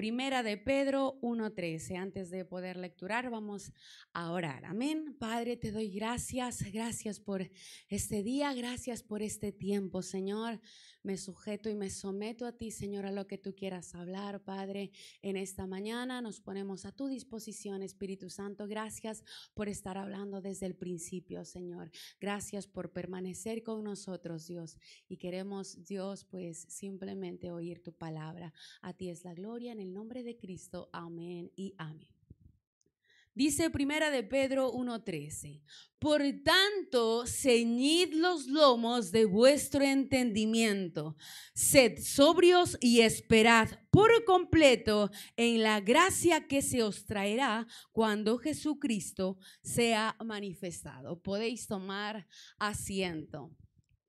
Primera de Pedro 1.13. Antes de poder lecturar, vamos a orar. Amén. Padre, te doy gracias. Gracias por este día. Gracias por este tiempo, Señor. Me sujeto y me someto a ti, Señor, a lo que tú quieras hablar, Padre. En esta mañana nos ponemos a tu disposición, Espíritu Santo. Gracias por estar hablando desde el principio, Señor. Gracias por permanecer con nosotros, Dios. Y queremos, Dios, pues simplemente oír tu palabra. A ti es la gloria en el nombre de Cristo. Amén y amén. Dice primera de Pedro 1:13. Por tanto, ceñid los lomos de vuestro entendimiento, sed sobrios y esperad por completo en la gracia que se os traerá cuando Jesucristo sea manifestado. Podéis tomar asiento.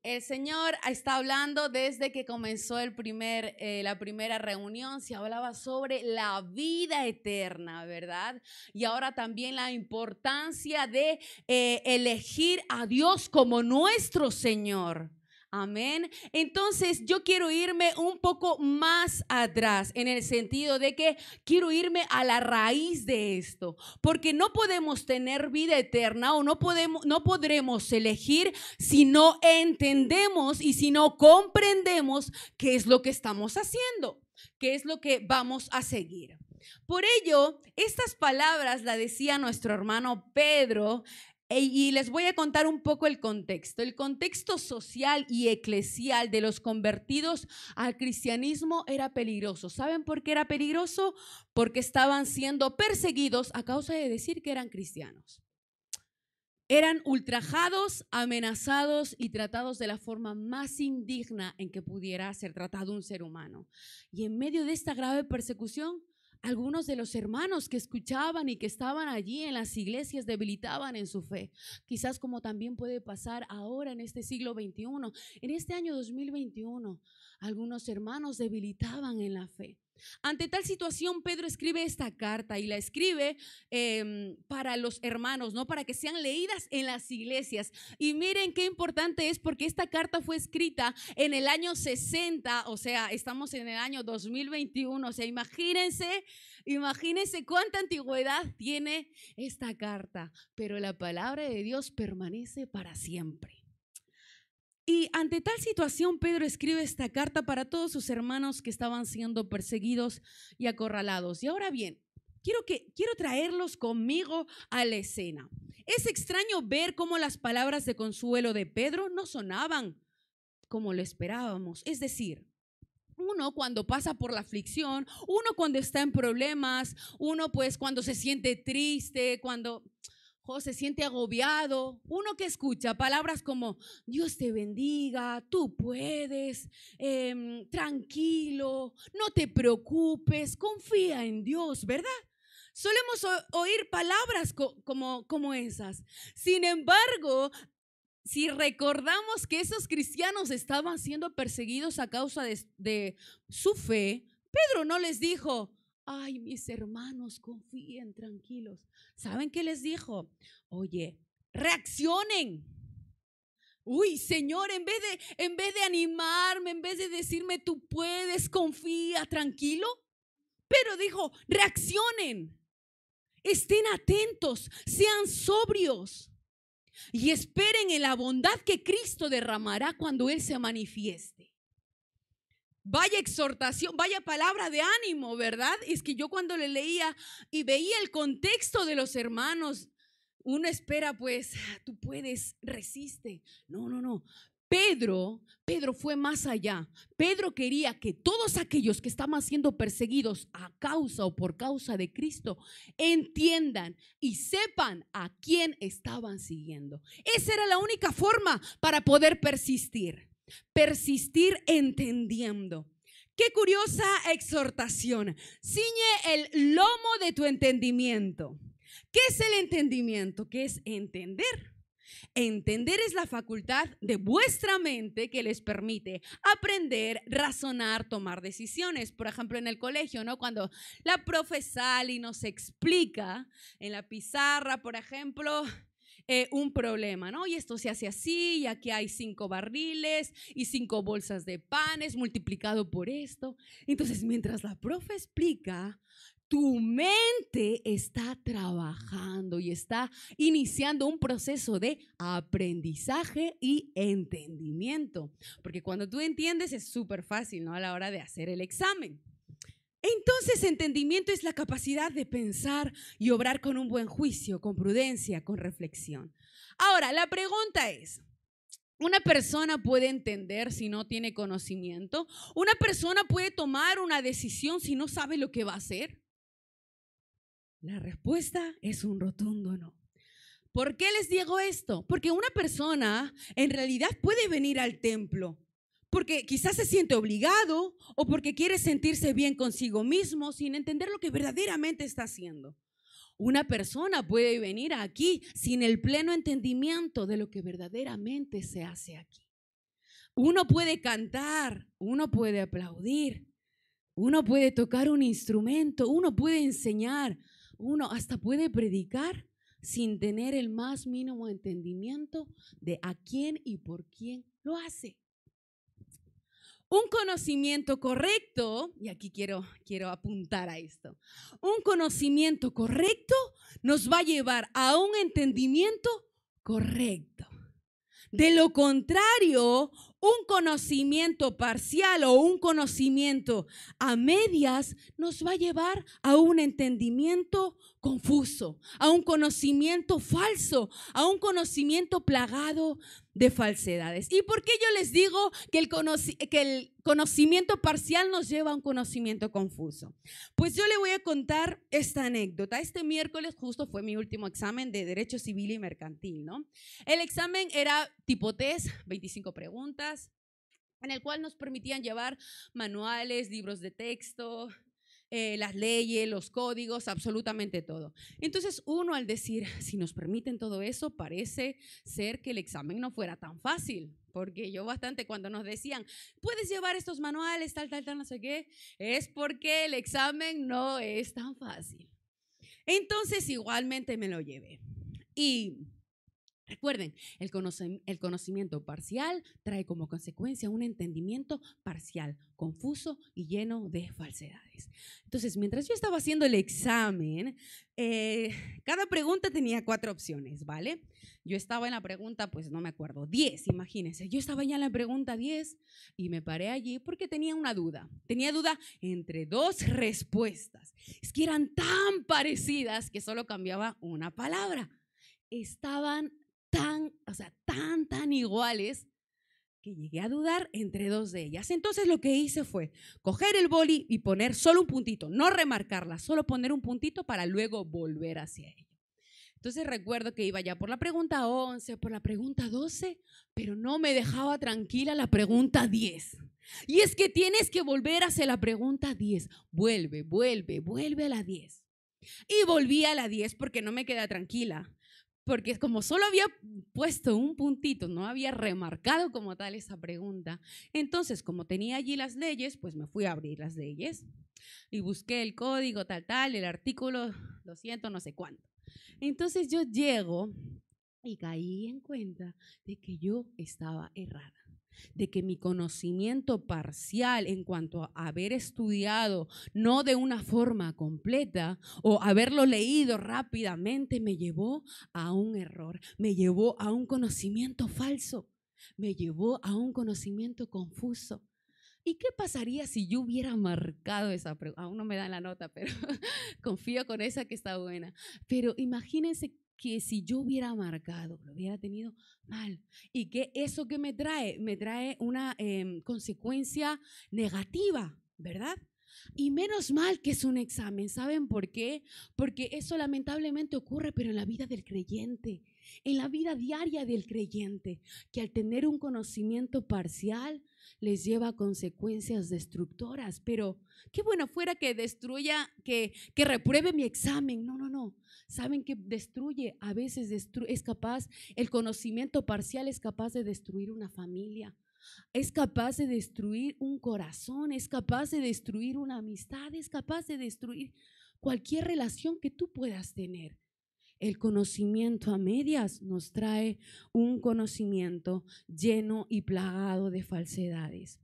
El Señor está hablando desde que comenzó el primer, eh, la primera reunión, se hablaba sobre la vida eterna, ¿verdad? Y ahora también la importancia de eh, elegir a Dios como nuestro Señor. Amén. Entonces yo quiero irme un poco más atrás en el sentido de que quiero irme a la raíz de esto, porque no podemos tener vida eterna o no podemos no podremos elegir si no entendemos y si no comprendemos qué es lo que estamos haciendo, qué es lo que vamos a seguir. Por ello, estas palabras la decía nuestro hermano Pedro y les voy a contar un poco el contexto. El contexto social y eclesial de los convertidos al cristianismo era peligroso. ¿Saben por qué era peligroso? Porque estaban siendo perseguidos a causa de decir que eran cristianos. Eran ultrajados, amenazados y tratados de la forma más indigna en que pudiera ser tratado un ser humano. Y en medio de esta grave persecución, algunos de los hermanos que escuchaban y que estaban allí en las iglesias debilitaban en su fe. Quizás como también puede pasar ahora en este siglo XXI, en este año 2021, algunos hermanos debilitaban en la fe. Ante tal situación, Pedro escribe esta carta y la escribe em, para los hermanos, ¿no? Para que sean leídas en las iglesias. Y miren qué importante es porque esta carta fue escrita en el año 60, o sea, estamos en el año 2021, o sea, imagínense, imagínense cuánta antigüedad tiene esta carta, pero la palabra de Dios permanece para siempre. Y ante tal situación, Pedro escribe esta carta para todos sus hermanos que estaban siendo perseguidos y acorralados. Y ahora bien, quiero, que, quiero traerlos conmigo a la escena. Es extraño ver cómo las palabras de consuelo de Pedro no sonaban como lo esperábamos. Es decir, uno cuando pasa por la aflicción, uno cuando está en problemas, uno pues cuando se siente triste, cuando se siente agobiado. Uno que escucha palabras como Dios te bendiga, tú puedes, em, tranquilo, no te preocupes, confía en Dios, ¿verdad? Solemos oír palabras como, como esas. Sin embargo, si recordamos que esos cristianos estaban siendo perseguidos a causa de su fe, Pedro no les dijo, ay, mis hermanos, confíen tranquilos. ¿Saben qué les dijo? Oye, reaccionen. Uy, Señor, en vez de en vez de animarme, en vez de decirme tú puedes, confía, tranquilo, pero dijo, reaccionen. Estén atentos, sean sobrios y esperen en la bondad que Cristo derramará cuando Él se manifieste. Vaya exhortación, vaya palabra de ánimo, ¿verdad? Es que yo cuando le leía y veía el contexto de los hermanos, uno espera pues, ah, tú puedes, resiste. No, no, no. Pedro, Pedro fue más allá. Pedro quería que todos aquellos que estaban siendo perseguidos a causa o por causa de Cristo entiendan y sepan a quién estaban siguiendo. Esa era la única forma para poder persistir persistir entendiendo. Qué curiosa exhortación. Ciñe el lomo de tu entendimiento. ¿Qué es el entendimiento? ¿Qué es entender? Entender es la facultad de vuestra mente que les permite aprender, razonar, tomar decisiones. Por ejemplo, en el colegio, ¿no? Cuando la profesora nos explica en la pizarra, por ejemplo, eh, un problema, ¿no? Y esto se hace así, y aquí hay cinco barriles y cinco bolsas de panes multiplicado por esto. Entonces, mientras la profe explica, tu mente está trabajando y está iniciando un proceso de aprendizaje y entendimiento. Porque cuando tú entiendes es súper fácil, ¿no? A la hora de hacer el examen. Entonces, entendimiento es la capacidad de pensar y obrar con un buen juicio, con prudencia, con reflexión. Ahora, la pregunta es, ¿Una persona puede entender si no tiene conocimiento? ¿Una persona puede tomar una decisión si no sabe lo que va a hacer? La respuesta es un rotundo no. ¿Por qué les digo esto? Porque una persona en realidad puede venir al templo porque quizás se siente obligado o porque quiere sentirse bien consigo mismo sin entender lo que verdaderamente está haciendo. Una persona puede venir aquí sin el pleno entendimiento de lo que verdaderamente se hace aquí. Uno puede cantar, uno puede aplaudir, uno puede tocar un instrumento, uno puede enseñar, uno hasta puede predicar sin tener el más mínimo entendimiento de a quién y por quién lo hace. Un conocimiento correcto, y aquí quiero, quiero apuntar a esto, un conocimiento correcto nos va a llevar a un entendimiento correcto. De lo contrario, un conocimiento parcial o un conocimiento a medias nos va a llevar a un entendimiento confuso, a un conocimiento falso, a un conocimiento plagado de falsedades. ¿Y por qué yo les digo que el, conocimiento parcial nos lleva a un conocimiento confuso? Pues yo le voy a contar esta anécdota. Este miércoles justo fue mi último examen de Derecho Civil y Mercantil, ¿no? El examen era tipo test, 25 preguntas, en el cual nos permitían llevar manuales, libros de texto, eh, las leyes, los códigos, absolutamente todo. Entonces uno al decir, si nos permiten todo eso, parece ser que el examen no fuera tan fácil, porque yo bastante cuando nos decían, puedes llevar estos manuales, tal, tal, tal, no sé qué, es porque el examen no es tan fácil. Entonces igualmente me lo llevé. Y Recuerden, el, conocimiento parcial trae como consecuencia un entendimiento parcial, confuso y lleno de falsedades. Entonces, mientras yo estaba haciendo el examen, eh, cada pregunta tenía cuatro opciones, ¿vale? Yo estaba en la pregunta, pues no me acuerdo, 10, imagínense. Yo estaba ya en la pregunta 10 y me paré allí porque tenía una duda. Tenía duda entre dos respuestas. Es que eran tan parecidas que solo cambiaba una palabra. Estaban tan, o sea, tan, tan iguales que llegué a dudar entre dos de ellas. Entonces lo que hice fue coger el boli y poner solo un puntito, no remarcarla, solo poner un puntito para luego volver hacia ella. Entonces recuerdo que iba ya por la pregunta 11, por la pregunta 12, pero no me dejaba tranquila la pregunta 10. Y es que tienes que volver hacia la pregunta 10. Vuelve, vuelve, vuelve a la 10. Y volví a la 10 porque no me queda tranquila porque como solo había puesto un puntito, no había remarcado como tal esa pregunta, entonces como tenía allí las leyes, pues me fui a abrir las leyes y busqué el código tal, tal, el artículo lo siento, no sé cuánto. Entonces yo llego y caí en cuenta de que yo estaba errada de que mi conocimiento parcial en cuanto a haber estudiado no de una forma completa o haberlo leído rápidamente me llevó a un error, me llevó a un conocimiento falso, me llevó a un conocimiento confuso. ¿Y qué pasaría si yo hubiera marcado esa pregunta? Aún no me dan la nota, pero confío con esa que está buena. Pero imagínense que si yo hubiera marcado, lo hubiera tenido mal. Y que eso que me trae, me trae una em, consecuencia negativa, ¿verdad? Y menos mal que es un examen. ¿Saben por qué? Porque eso lamentablemente ocurre, pero en la vida del creyente, en la vida diaria del creyente, que al tener un conocimiento parcial les lleva a consecuencias destructoras. Pero qué bueno fuera que destruya, que, que repruebe mi examen. No, no, no. Saben que destruye, a veces es capaz, el conocimiento parcial es capaz de destruir una familia, es capaz de destruir un corazón, es capaz de destruir una amistad, es capaz de destruir cualquier relación que tú puedas tener. El conocimiento a medias nos trae un conocimiento lleno y plagado de falsedades.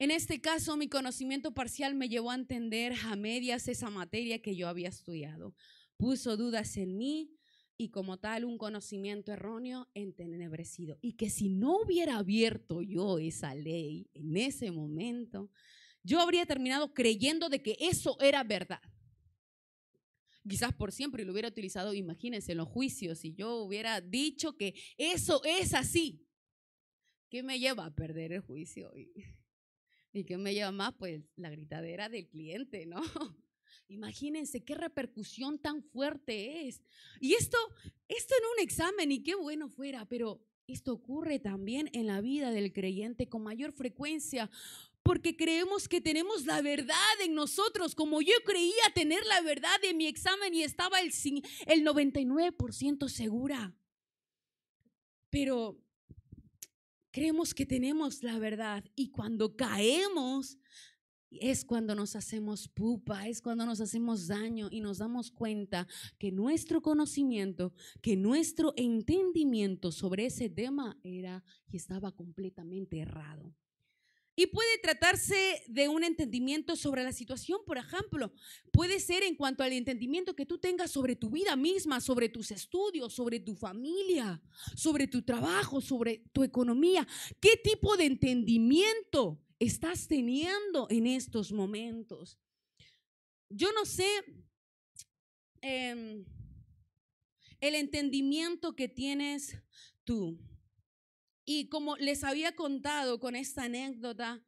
En este caso, mi conocimiento parcial me llevó a entender a medias esa materia que yo había estudiado. Puso dudas en mí y como tal un conocimiento erróneo entenebrecido. Y que si no hubiera abierto yo esa ley en ese momento, yo habría terminado creyendo de que eso era verdad. Quizás por siempre lo hubiera utilizado, imagínense, en los juicios, si yo hubiera dicho que eso es así. ¿Qué me lleva a perder el juicio? ¿Y qué me lleva más? Pues la gritadera del cliente, ¿no? Imagínense qué repercusión tan fuerte es. Y esto, esto en un examen, y qué bueno fuera, pero esto ocurre también en la vida del creyente con mayor frecuencia, porque creemos que tenemos la verdad en nosotros, como yo creía tener la verdad en mi examen y estaba el, el 99% segura. Pero creemos que tenemos la verdad y cuando caemos es cuando nos hacemos pupa, es cuando nos hacemos daño y nos damos cuenta que nuestro conocimiento, que nuestro entendimiento sobre ese tema era y estaba completamente errado. Y puede tratarse de un entendimiento sobre la situación, por ejemplo. Puede ser en cuanto al entendimiento que tú tengas sobre tu vida misma, sobre tus estudios, sobre tu familia, sobre tu trabajo, sobre tu economía. ¿Qué tipo de entendimiento estás teniendo en estos momentos? Yo no sé em, el entendimiento que tienes tú. Y como les había contado con esta anécdota,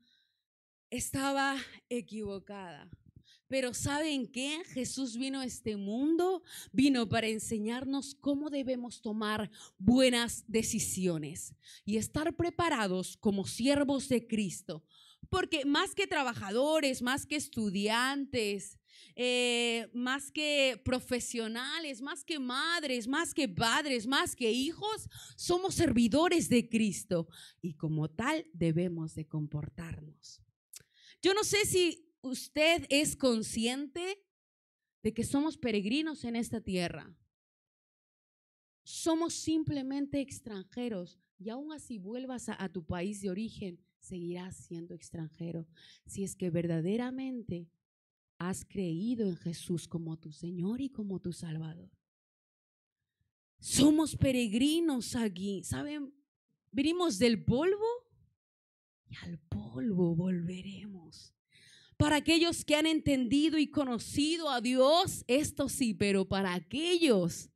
estaba equivocada. Pero ¿saben qué? Jesús vino a este mundo, vino para enseñarnos cómo debemos tomar buenas decisiones y estar preparados como siervos de Cristo. Porque más que trabajadores, más que estudiantes, eh, más que profesionales, más que madres, más que padres, más que hijos, somos servidores de Cristo y como tal debemos de comportarnos. Yo no sé si usted es consciente de que somos peregrinos en esta tierra. Somos simplemente extranjeros y aún así vuelvas a, a tu país de origen, seguirás siendo extranjero si es que verdaderamente has creído en Jesús como tu Señor y como tu Salvador. Somos peregrinos aquí, ¿saben? Venimos del polvo y al polvo volveremos. Para aquellos que han entendido y conocido a Dios, esto sí, pero para aquellos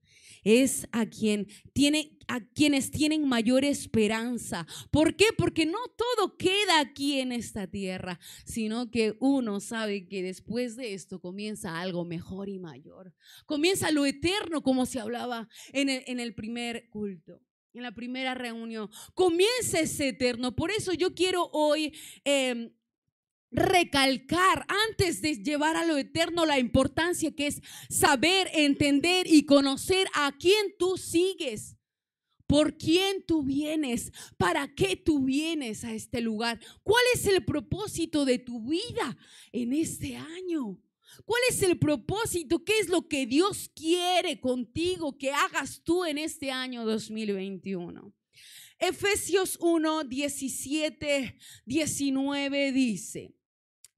es a quien tiene a quienes tienen mayor esperanza. ¿Por qué? Porque no todo queda aquí en esta tierra, sino que uno sabe que después de esto comienza algo mejor y mayor. Comienza lo eterno, como se hablaba en el, primer culto en la primera reunión. Comienza ese eterno. Por eso yo quiero hoy em, recalcar antes de llevar a lo eterno la importancia que es saber, entender y conocer a quién tú sigues. ¿Por quién tú vienes? ¿Para qué tú vienes a este lugar? ¿Cuál es el propósito de tu vida en este año? ¿Cuál es el propósito? ¿Qué es lo que Dios quiere contigo que hagas tú en este año 2021? Efesios 1, 17, 19 dice,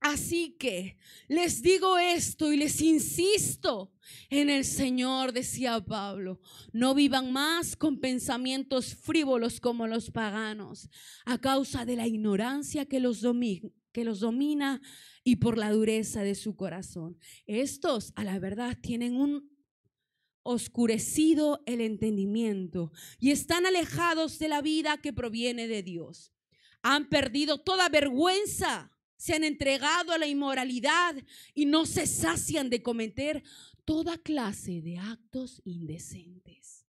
Así que les digo esto y les insisto en el Señor, decía Pablo, no vivan más con pensamientos frívolos como los paganos, a causa de la ignorancia que los, domina, y por la dureza de su corazón. Estos, a la verdad, tienen un oscurecido el entendimiento y están alejados de la vida que proviene de Dios. Han perdido toda vergüenza se han entregado a la inmoralidad y no se sacian de cometer toda clase de actos indecentes.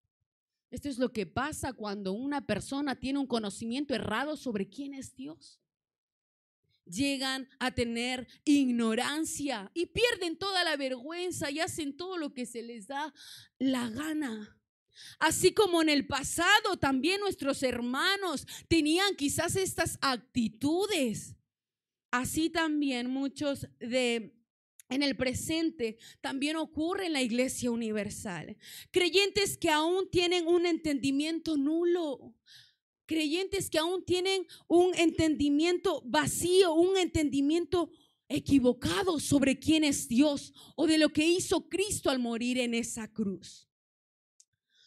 Esto es lo que pasa cuando una persona tiene un conocimiento errado sobre quién es Dios. Llegan a tener ignorancia y pierden toda la vergüenza y hacen todo lo que se les da la gana. Así como en el pasado también nuestros hermanos tenían quizás estas actitudes. Así también muchos de en el presente también ocurre en la iglesia universal. Creyentes que aún tienen un entendimiento nulo. Creyentes que aún tienen un entendimiento vacío, un entendimiento equivocado sobre quién es Dios o de lo que hizo Cristo al morir en esa cruz.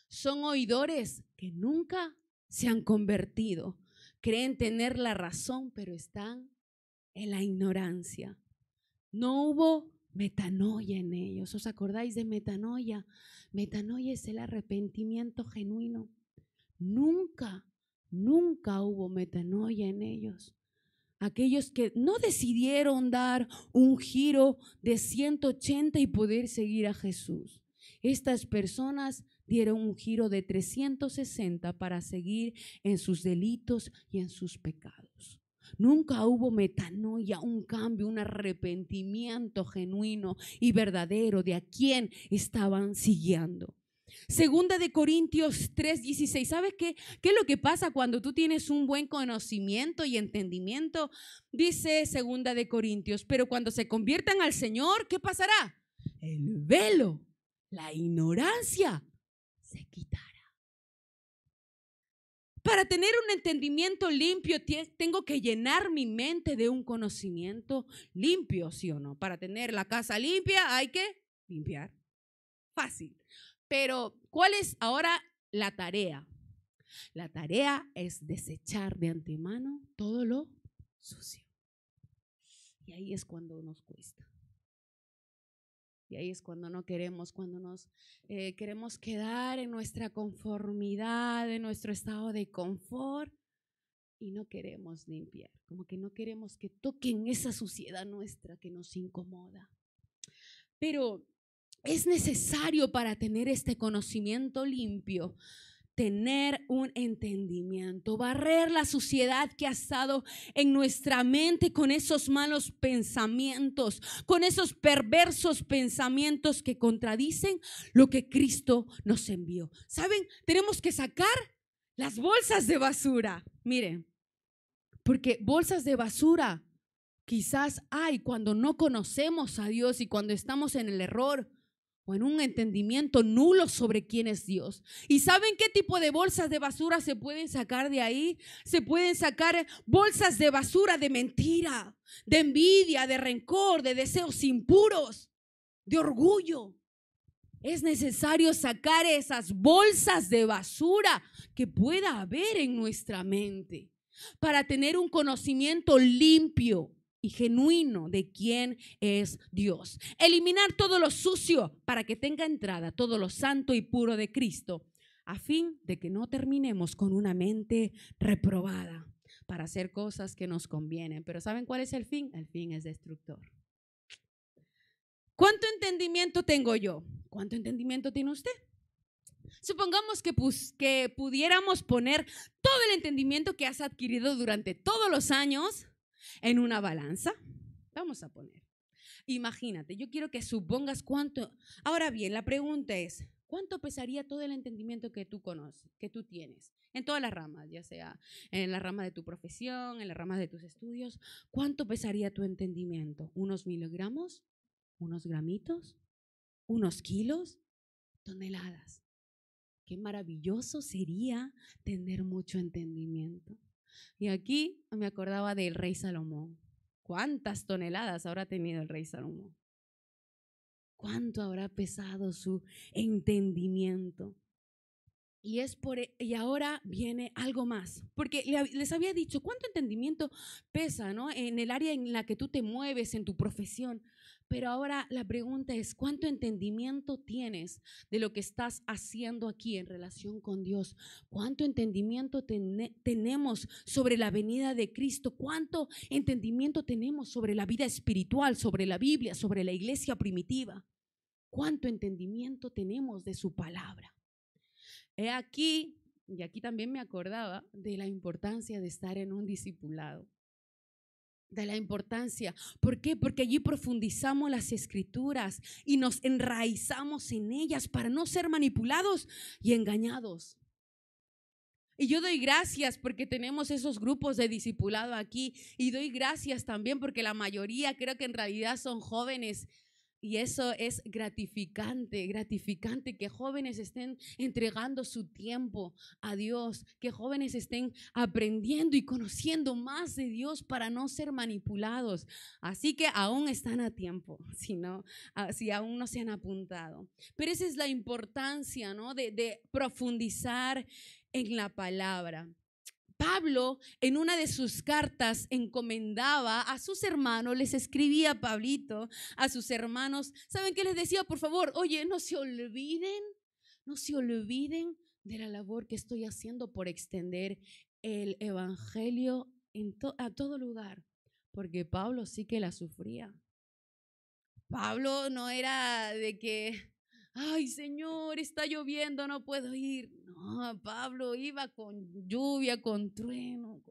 Son oidores que nunca se han convertido. Creen tener la razón, pero están en la ignorancia. No hubo metanoia en ellos. ¿Os acordáis de metanoia? Metanoia es el arrepentimiento genuino. Nunca, nunca hubo metanoia en ellos. Aquellos que no decidieron dar un giro de 180 y poder seguir a Jesús. Estas personas dieron un giro de 360 para seguir en sus delitos y en sus pecados. Nunca hubo metanoia, un cambio, un arrepentimiento genuino y verdadero de a quién estaban siguiendo. Segunda de Corintios 3:16. ¿Sabes qué? ¿Qué es lo que pasa cuando tú tienes un buen conocimiento y entendimiento? Dice Segunda de Corintios, pero cuando se conviertan al Señor, ¿qué pasará? El velo, la ignorancia se quitará. Para tener un entendimiento limpio, tengo que llenar mi mente de un conocimiento limpio, ¿sí o no? Para tener la casa limpia hay que limpiar. Fácil. Pero, ¿cuál es ahora la tarea? La tarea es desechar de antemano todo lo sucio. Y ahí es cuando nos cuesta. Y ahí es cuando no queremos, cuando nos eh, queremos quedar en nuestra conformidad, en nuestro estado de confort y no queremos limpiar, como que no queremos que toquen esa suciedad nuestra que nos incomoda. Pero es necesario para tener este conocimiento limpio tener un entendimiento, barrer la suciedad que ha estado en nuestra mente con esos malos pensamientos, con esos perversos pensamientos que contradicen lo que Cristo nos envió. ¿Saben? Tenemos que sacar las bolsas de basura. Miren, porque bolsas de basura quizás hay cuando no conocemos a Dios y cuando estamos en el error o en un entendimiento nulo sobre quién es Dios. ¿Y saben qué tipo de bolsas de basura se pueden sacar de ahí? Se pueden sacar bolsas de basura de mentira, de envidia, de rencor, de deseos impuros, de orgullo. Es necesario sacar esas bolsas de basura que pueda haber en nuestra mente para tener un conocimiento limpio y genuino de quién es Dios. Eliminar todo lo sucio para que tenga entrada todo lo santo y puro de Cristo, a fin de que no terminemos con una mente reprobada para hacer cosas que nos convienen. Pero ¿saben cuál es el fin? El fin es destructor. ¿Cuánto entendimiento tengo yo? ¿Cuánto entendimiento tiene usted? Supongamos que, que pudiéramos poner todo el entendimiento que has adquirido durante todos los años en una balanza. Vamos a poner. Imagínate, yo quiero que supongas cuánto. Ahora bien, la pregunta es, ¿cuánto pesaría todo el entendimiento que tú conoces, que tú tienes? En todas las ramas, ya sea en la rama de tu profesión, en la rama de tus estudios. ¿Cuánto pesaría tu entendimiento? ¿Unos miligramos? ¿Unos gramitos? ¿Unos kilos? ¿Toneladas? Qué maravilloso sería tener mucho entendimiento. Y aquí me acordaba del rey Salomón. ¿Cuántas toneladas habrá tenido el rey Salomón? ¿Cuánto habrá pesado su entendimiento? Y es por e, y ahora viene algo más, porque les había dicho cuánto entendimiento pesa, ¿no? En el área en la que tú te mueves en tu profesión. Pero ahora la pregunta es, ¿cuánto entendimiento tienes de lo que estás haciendo aquí en relación con Dios? ¿Cuánto entendimiento tenemos sobre la venida de Cristo? ¿Cuánto entendimiento tenemos sobre la vida espiritual, sobre la Biblia, sobre la iglesia primitiva? ¿Cuánto entendimiento tenemos de su palabra? He aquí, y aquí también me acordaba de la importancia de estar en un discipulado de la importancia. ¿Por qué? Porque allí profundizamos las escrituras y nos enraizamos en ellas para no ser manipulados y engañados. Y yo doy gracias porque tenemos esos grupos de discipulado aquí y doy gracias también porque la mayoría creo que en realidad son jóvenes Y eso es gratificante, gratificante que jóvenes estén entregando su tiempo a Dios, que jóvenes estén aprendiendo y conociendo más de Dios para no ser manipulados. Así que aún están a tiempo, si, no, ah, si aún no se han apuntado. Pero esa es la importancia ¿no? de, de profundizar en la palabra. Pablo en una de sus cartas encomendaba a sus hermanos, les escribía Pablito a sus hermanos, ¿saben qué les decía? Por favor, oye, no se olviden, no se olviden de la labor que estoy haciendo por extender el Evangelio en a todo lugar, porque Pablo sí que la sufría. Pablo no era de que ay Señor, está lloviendo, no puedo ir. No, Pablo iba con lluvia, con trueno.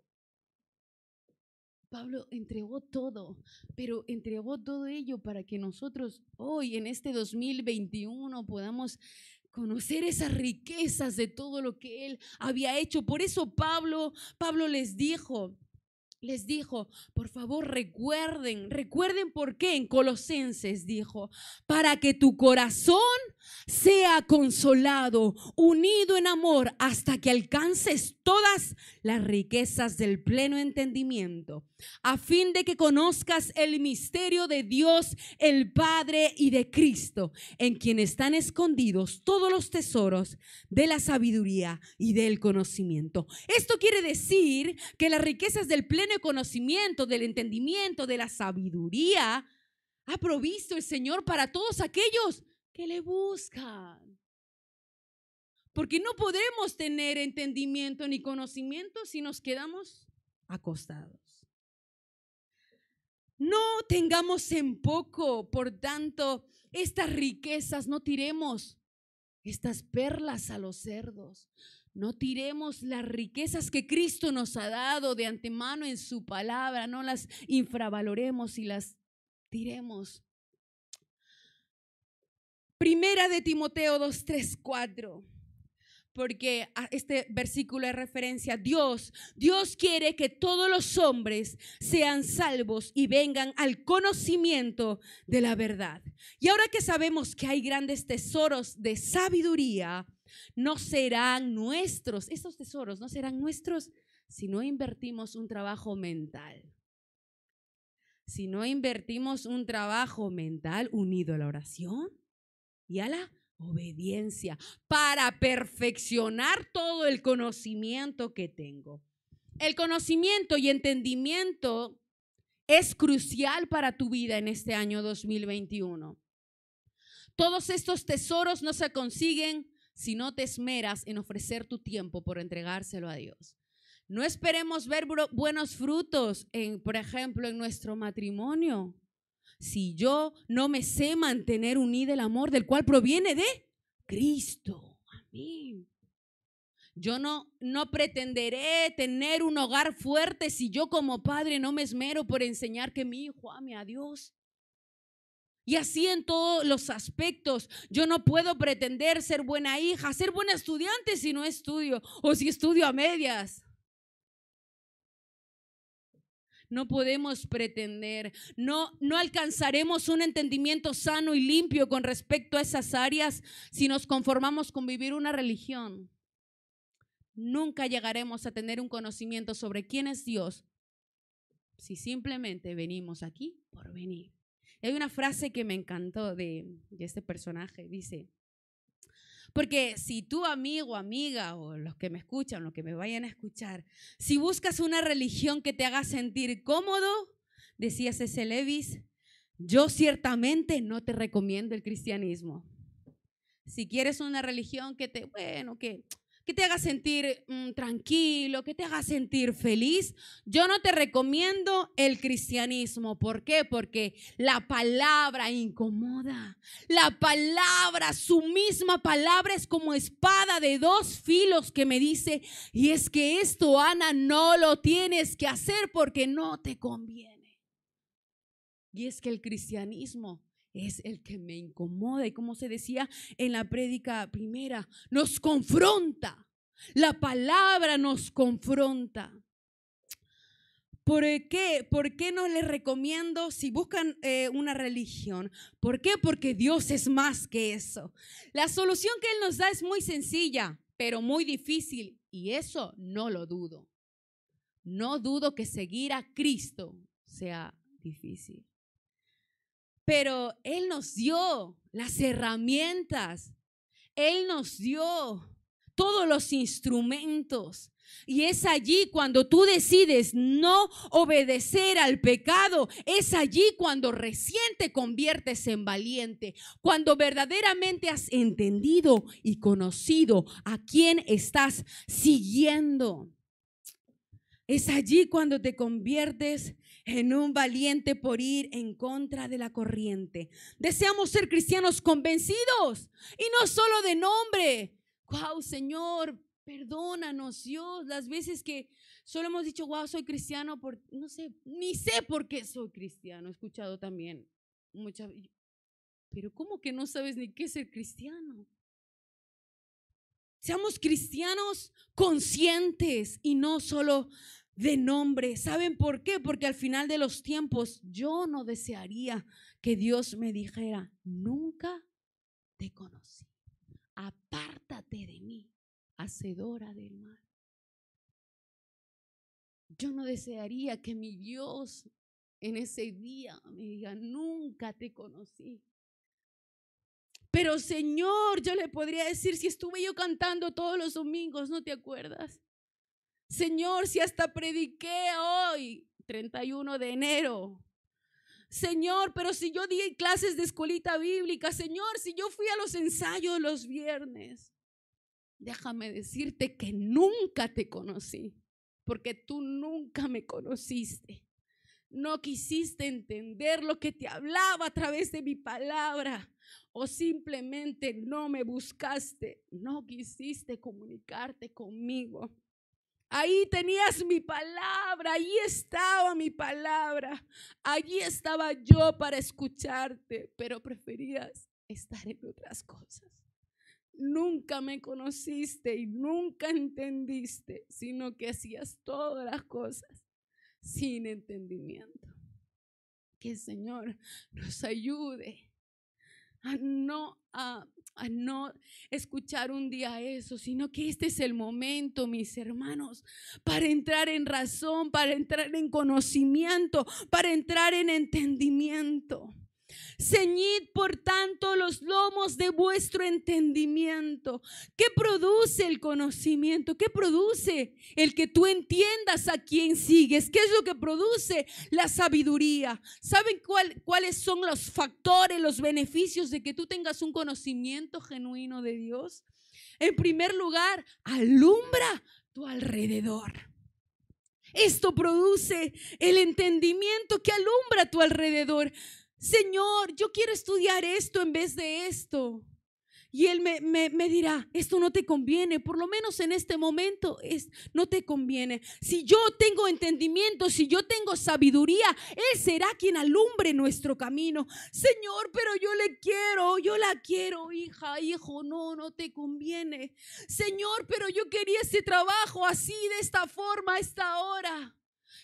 Pablo entregó todo, pero entregó todo ello para que nosotros hoy, en este 2021, podamos conocer esas riquezas de todo lo que él había hecho. Por eso Pablo, Pablo les dijo, les dijo, por favor recuerden, recuerden por qué en Colosenses dijo, para que tu corazón sea consolado, unido en amor, hasta que alcances todas las riquezas del pleno entendimiento, a fin de que conozcas el misterio de Dios, el Padre y de Cristo, en quien están escondidos todos los tesoros de la sabiduría y del conocimiento. Esto quiere decir que las riquezas del pleno conocimiento, del entendimiento, de la sabiduría, ha provisto el Señor para todos aquellos que le buscan. Porque no podemos tener entendimiento ni conocimiento si nos quedamos acostados. No tengamos en poco, por tanto, estas riquezas, no tiremos estas perlas a los cerdos. No tiremos las riquezas que Cristo nos ha dado de antemano en su palabra, no las infravaloremos y las tiremos. Primera de Timoteo 2, 3, 4 porque este versículo es referencia a Dios. Dios quiere que todos los hombres sean salvos y vengan al conocimiento de la verdad. Y ahora que sabemos que hay grandes tesoros de sabiduría, no serán nuestros, estos tesoros no serán nuestros si no invertimos un trabajo mental. Si no invertimos un trabajo mental unido a la oración y a la obediencia para perfeccionar todo el conocimiento que tengo. El conocimiento y entendimiento es crucial para tu vida en este año 2021. Todos estos tesoros no se consiguen si no te esmeras en ofrecer tu tiempo por entregárselo a Dios. No esperemos ver buenos frutos, en, por ejemplo, en nuestro matrimonio, si yo no me sé mantener unido el amor del cual proviene de Cristo. Amén. Yo no, no pretenderé tener un hogar fuerte si yo como padre no me esmero por enseñar que mi hijo ame a Dios. Y así en todos los aspectos. Yo no puedo pretender ser buena hija, ser buena estudiante si no estudio o si estudio a medias. No podemos pretender, no, no alcanzaremos un entendimiento sano y limpio con respecto a esas áreas si nos conformamos con vivir una religión. Nunca llegaremos a tener un conocimiento sobre quién es Dios si simplemente venimos aquí por venir. Hay una frase que me encantó de, este personaje. Dice, porque si tu amigo, amiga o los que me escuchan, los que me vayan a escuchar, si buscas una religión que te haga sentir cómodo, decía C.C. Levis, yo ciertamente no te recomiendo el cristianismo. Si quieres una religión que te, bueno, que que te haga sentir mm, tranquilo, que te haga sentir feliz, yo no te recomiendo el cristianismo. ¿Por qué? Porque la palabra incomoda. La palabra, su misma palabra es como espada de dos filos que me dice, y es que esto, Ana, no lo tienes que hacer porque no te conviene. Y es que el cristianismo es el que me incomoda. Y como se decía en la prédica primera, nos confronta. La palabra nos confronta. ¿Por qué? ¿Por qué no les recomiendo si buscan eh, una religión? ¿Por qué? Porque Dios es más que eso. La solución que Él nos da es muy sencilla, pero muy difícil. Y eso no lo dudo. No dudo que seguir a Cristo sea difícil. Pero Él nos dio las herramientas. Él nos dio todos los instrumentos. Y es allí cuando tú decides no obedecer al pecado, es allí cuando recién te conviertes en valiente, cuando verdaderamente has entendido y conocido a quién estás siguiendo. Es allí cuando te conviertes en un valiente por ir en contra de la corriente. Deseamos ser cristianos convencidos y no solo de nombre. Wow, Señor, perdónanos, Dios, las veces que solo hemos dicho, wow, soy cristiano, por, no sé, ni sé por qué soy cristiano. He escuchado también muchas, pero ¿cómo que no sabes ni qué es ser cristiano? Seamos cristianos conscientes y no solo de nombre. ¿Saben por qué? Porque al final de los tiempos yo no desearía que Dios me dijera, nunca te conocí. Apártate de mí, hacedora del mal. Yo no desearía que mi Dios en ese día me diga, nunca te conocí. Pero Señor, yo le podría decir, si estuve yo cantando todos los domingos, ¿no te acuerdas? Señor, si hasta prediqué hoy, 31 de enero. Señor, pero si yo di clases de escuelita bíblica, Señor, si yo fui a los ensayos los viernes, déjame decirte que nunca te conocí, porque tú nunca me conociste. No quisiste entender lo que te hablaba a través de mi palabra o simplemente no me buscaste, no quisiste comunicarte conmigo. Ahí tenías mi palabra, ahí estaba mi palabra, allí estaba yo para escucharte, pero preferías estar en otras cosas. Nunca me conociste y nunca entendiste, sino que hacías todas las cosas sin entendimiento. Que el Señor nos ayude a no, a, no escuchar un día eso, sino que este es el momento, mis hermanos, para entrar en razón, para entrar en conocimiento, para entrar en entendimiento. Ceñid, por tanto, los lomos de vuestro entendimiento. ¿Qué produce el conocimiento? ¿Qué produce el que tú entiendas a quién sigues? ¿Qué es lo que produce la sabiduría? ¿Saben cuáles son los factores, los beneficios de que tú tengas un conocimiento genuino de Dios? En primer lugar, alumbra tu alrededor. Esto produce el entendimiento que alumbra tu alrededor. Señor, yo quiero estudiar esto en vez de esto. Y él me, me, dirá, esto no te conviene, por lo menos en este momento es, no te conviene. Si yo tengo entendimiento, si yo tengo sabiduría, Él será quien alumbre nuestro camino. Señor, pero yo le quiero, yo la quiero, hija, hijo, no, no te conviene. Señor, pero yo quería ese trabajo así, de esta forma, a esta hora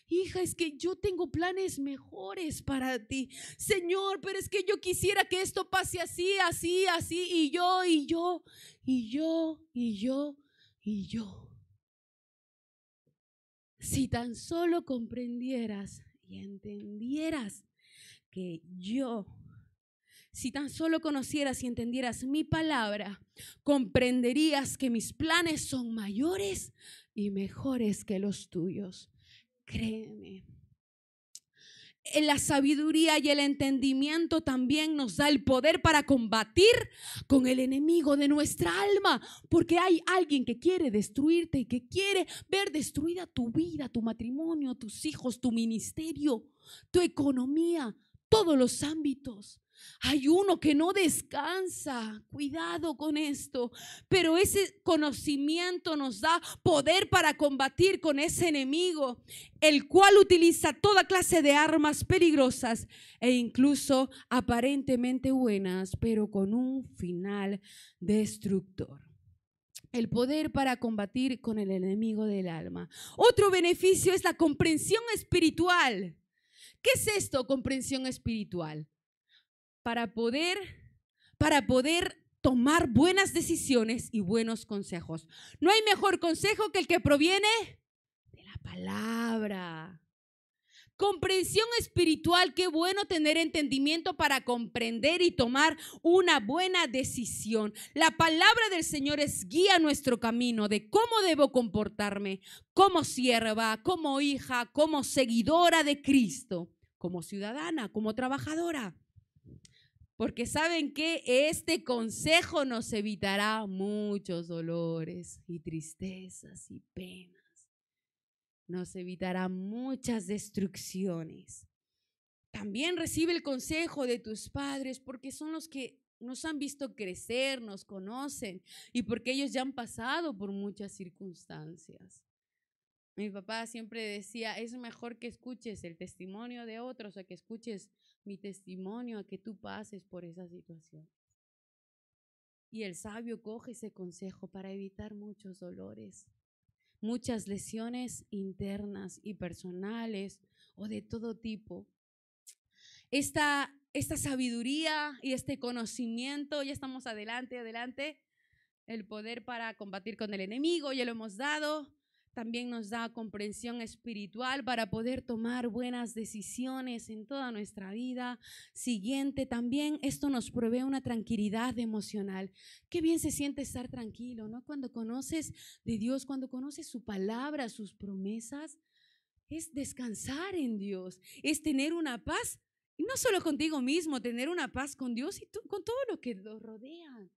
hija, es que yo tengo planes mejores para ti. Señor, pero es que yo quisiera que esto pase así, así, así, y yo, y yo, y yo, y yo, y yo. Si tan solo comprendieras y entendieras que yo, si tan solo conocieras y entendieras mi palabra, comprenderías que mis planes son mayores y mejores que los tuyos. Créeme. La sabiduría y el entendimiento también nos da el poder para combatir con el enemigo de nuestra alma, porque hay alguien que quiere destruirte y que quiere ver destruida tu vida, tu matrimonio, tus hijos, tu ministerio, tu economía, todos los ámbitos. Hay uno que no descansa. Cuidado con esto. Pero ese conocimiento nos da poder para combatir con ese enemigo, el cual utiliza toda clase de armas peligrosas e incluso aparentemente buenas, pero con un final destructor. el poder para combatir con el enemigo del alma. Otro beneficio es la comprensión espiritual. ¿Qué es esto, comprensión espiritual? Para poder, para poder tomar buenas decisiones y buenos consejos. No hay mejor consejo que el que proviene de la palabra. Comprensión espiritual, qué bueno tener entendimiento para comprender y tomar una buena decisión. La palabra del Señor es guía nuestro camino de cómo debo comportarme como sierva, como hija, como seguidora de Cristo, como ciudadana, como trabajadora. Porque saben que este consejo nos evitará muchos dolores y tristezas y penas nos evitará muchas destrucciones. También recibe el consejo de tus padres porque son los que nos han visto crecer, nos conocen y porque ellos ya han pasado por muchas circunstancias. Mi papá siempre decía, es mejor que escuches el testimonio de otros a que escuches mi testimonio, a que tú pases por esa situación. Y el sabio coge ese consejo para evitar muchos dolores muchas lesiones internas y personales o de todo tipo. Esta, esta sabiduría y este conocimiento, ya estamos adelante, adelante, el poder para combatir con el enemigo, ya lo hemos dado, también nos da comprensión espiritual para poder tomar buenas decisiones en toda nuestra vida. Siguiente, también esto nos provee una tranquilidad emocional. Qué bien se siente estar tranquilo, ¿no? Cuando conoces de Dios, cuando conoces su palabra, sus promesas, es descansar en Dios, es tener una paz, y no solo contigo mismo, tener una paz con Dios y con todo lo que lo rodea.